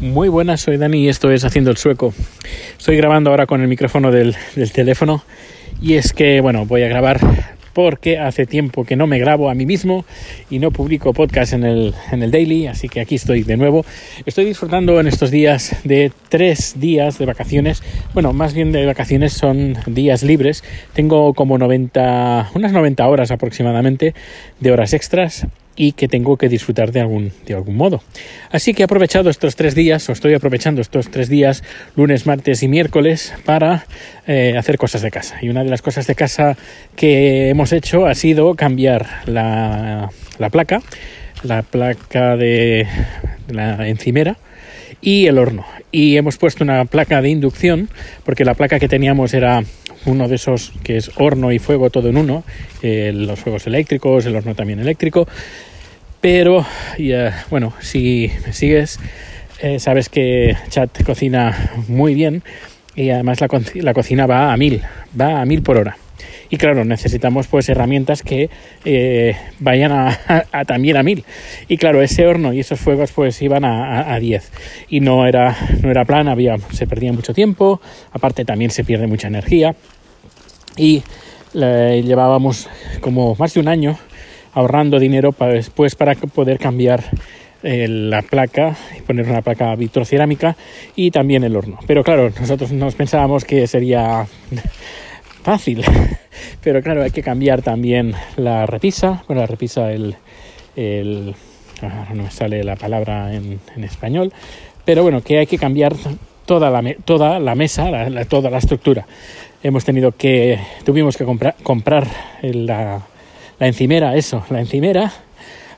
Muy buenas, soy Dani y esto es Haciendo el Sueco. Estoy grabando ahora con el micrófono del, del, teléfono y es que, bueno, voy a grabar porque hace tiempo que no me grabo a mí mismo y no publico podcast en el, en el daily, así que aquí estoy de nuevo. Estoy disfrutando en estos días de tres días de vacaciones, bueno, más bien de vacaciones son días libres. Tengo como 90, unas 90 horas aproximadamente de horas extras y que tengo que disfrutar de algún, de algún modo. Así que he aprovechado estos tres días, o estoy aprovechando estos tres días, lunes, martes y miércoles, para eh, hacer cosas de casa. Y una de las cosas de casa que hemos hecho ha sido cambiar la, la placa, la placa de la encimera y el horno. Y hemos puesto una placa de inducción, porque la placa que teníamos era uno de esos que es horno y fuego todo en uno, eh, los fuegos eléctricos, el horno también eléctrico, pero bueno, si me sigues, eh, sabes que Chat cocina muy bien y además la, la, cocina va a mil, va a mil por hora. Y claro, necesitamos pues herramientas que eh, vayan a, también a mil. Y claro, ese horno y esos fuegos pues iban a, a, 10. Y no era, no era plan, había, se perdía mucho tiempo, aparte también se pierde mucha energía y llevábamos como más de un año ahorrando dinero para después para poder cambiar eh, la placa y poner una placa vitrocerámica y también el horno. Pero claro, nosotros nos pensábamos que sería fácil, pero claro, hay que cambiar también la repisa, bueno, la repisa, el, el no me sale la palabra en, en, español, pero bueno, que hay que cambiar toda la, toda la mesa, toda la estructura. Hemos tenido que, tuvimos que comprar, comprar la, la encimera, eso, la encimera,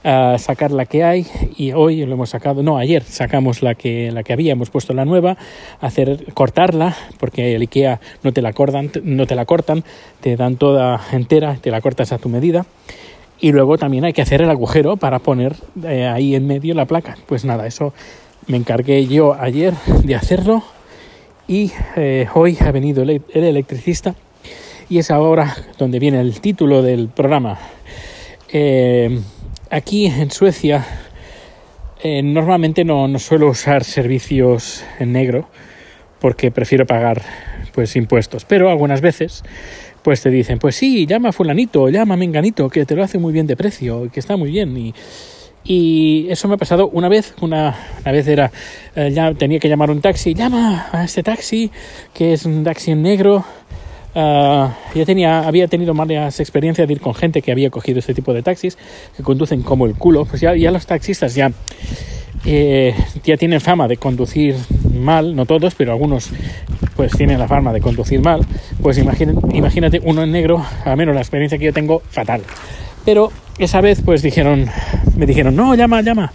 sacar la que hay y hoy lo hemos sacado, no, ayer sacamos la que, la que había, hemos puesto la nueva, hacer, cortarla, porque el IKEA no te la cortan, no te la cortan, te dan toda entera, te la cortas a tu medida. Y luego también hay que hacer el agujero para poner eh, ahí en medio la placa. Pues nada, eso me encargué yo ayer de hacerlo y eh, hoy ha venido el, electricista y es ahora donde viene el título del programa. Eh, aquí en Suecia eh, normalmente no, no, suelo usar servicios en negro porque prefiero pagar pues impuestos, pero algunas veces pues te dicen pues sí, llama a fulanito, llama menganito que te lo hace muy bien de precio, que está muy bien y y eso me ha pasado una vez, una, vez era, eh, ya tenía que llamar un taxi, llama a este taxi, que es un taxi en negro. Uh, ya tenía, había tenido malas experiencias de ir con gente que había cogido este tipo de taxis, que conducen como el culo. Pues ya, ya los taxistas ya, eh, ya tienen fama de conducir mal, no todos, pero algunos pues tienen la fama de conducir mal. Pues imagínate, imagínate uno en negro, al menos la experiencia que yo tengo, fatal. Pero esa vez pues dijeron, me dijeron, no, llama, llama.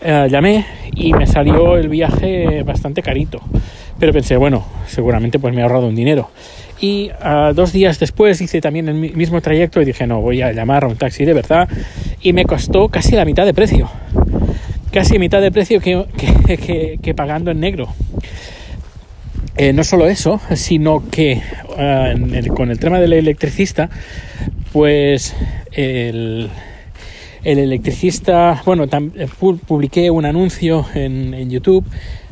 Eh, llamé y me salió el viaje bastante carito. Pero pensé, bueno, seguramente pues me he ahorrado un dinero. Y dos días después hice también el mismo trayecto y dije, no, voy a llamar a un taxi de verdad. Y me costó casi la mitad de precio. Casi mitad de precio que, pagando en negro. Eh, no solo eso, sino que uh, con el tema del electricista, pues el, el electricista, bueno, eh, publiqué un anuncio en, YouTube,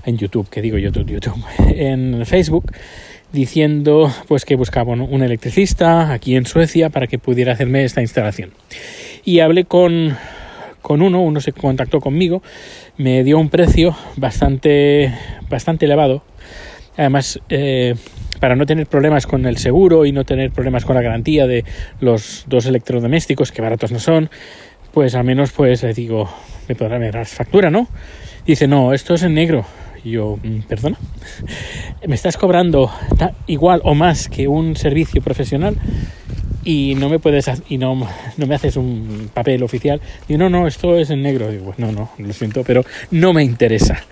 en YouTube, que digo YouTube, YouTube, en Facebook, diciendo pues que buscaba un electricista aquí en Suecia para que pudiera hacerme esta instalación. Y hablé con, con uno, uno se contactó conmigo, me dio un precio bastante, bastante elevado. Además, eh, para no tener problemas con el seguro y no tener problemas con la garantía de los dos electrodomésticos, que baratos no son, pues al menos pues le digo, me podrá dar factura, ¿no? Dice, no, esto es en negro. Yo, mm, perdona, me estás cobrando igual o más que un servicio profesional y no me puedes y no, no me haces un papel oficial. Y no, no, esto es en negro. Digo, no, no, lo siento, pero no me interesa.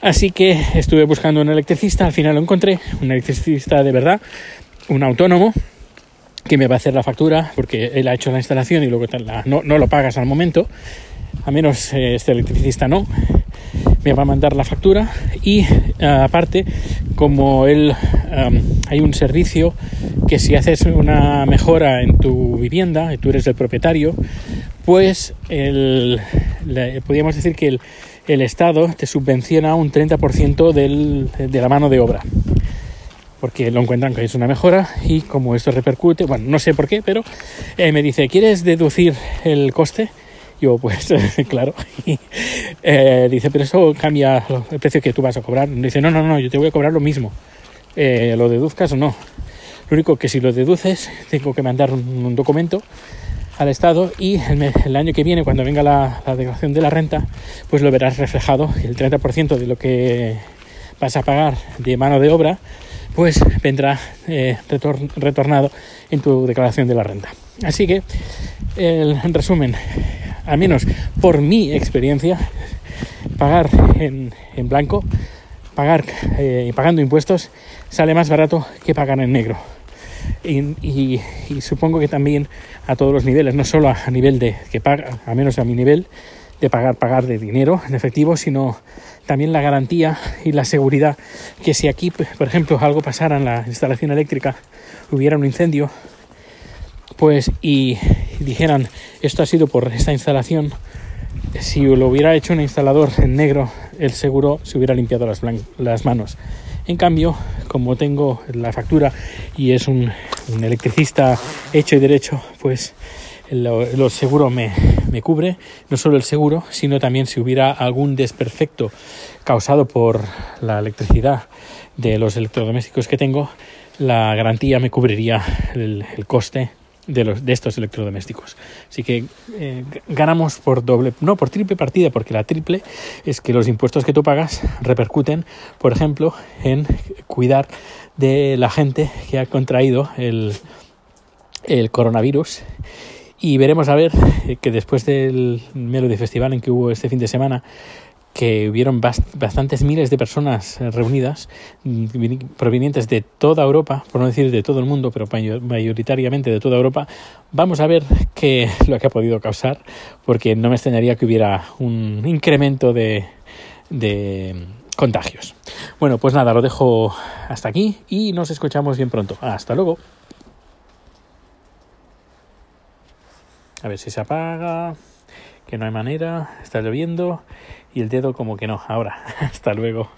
Así que estuve buscando un electricista, al final lo encontré, un electricista de verdad, un autónomo, que me va a hacer la factura porque él ha hecho la instalación y luego no, no, lo pagas al momento, a menos eh, este electricista no, me va a mandar la factura y eh, aparte como él hay un servicio que si haces una mejora en tu vivienda y tú eres el propietario, pues el, podríamos decir que el, el Estado te subvenciona un 30% del, de la mano de obra. Porque lo encuentran que es una mejora y como esto repercute, bueno, no sé por qué, pero eh, me dice, ¿quieres deducir el coste? Yo, pues, claro. eh, dice, pero eso cambia el precio que tú vas a cobrar. Dice, no, no, no, yo te voy a cobrar lo mismo. Eh, lo deduzcas o no. Lo único que si lo deduces, tengo que mandar un, documento al Estado y el, el, año que viene, cuando venga la, la, declaración de la renta, pues lo verás reflejado. El 30% de lo que vas a pagar de mano de obra, pues vendrá eh, retor retornado en tu declaración de la renta. Así que, el, en resumen, al menos por mi experiencia, pagar en, en blanco, pagar eh, pagando impuestos, sale más barato que pagar en negro. Y, supongo que también a todos los niveles, no solo a nivel de que paga, a menos a mi nivel de pagar, pagar de dinero en efectivo, sino también la garantía y la seguridad que si aquí, por ejemplo, algo pasara en la instalación eléctrica, hubiera un incendio, pues y dijeran esto ha sido por esta instalación, si lo hubiera hecho un instalador en negro, el seguro se hubiera limpiado las, las manos. En cambio, como tengo la factura y es un, un electricista hecho y derecho, pues lo, lo seguro me, me, cubre, no solo el seguro, sino también si hubiera algún desperfecto causado por la electricidad de los electrodomésticos que tengo, la garantía me cubriría el, el coste de, los, de estos electrodomésticos. Así que eh, ganamos por doble, no por triple partida, porque la triple es que los impuestos que tú pagas repercuten, por ejemplo, en cuidar de la gente que ha contraído el, el coronavirus. Y veremos a ver que después del Melody Festival en que hubo este fin de semana, que hubieron bastantes miles de personas reunidas provenientes de toda Europa, por no decir de todo el mundo, pero mayoritariamente de toda Europa, vamos a ver qué lo que ha podido causar, porque no me extrañaría que hubiera un incremento de, de contagios. Bueno, pues nada, lo dejo hasta aquí y nos escuchamos bien pronto. Hasta luego. A ver si se apaga, que no hay manera, está lloviendo y el dedo como que no. Ahora, hasta luego.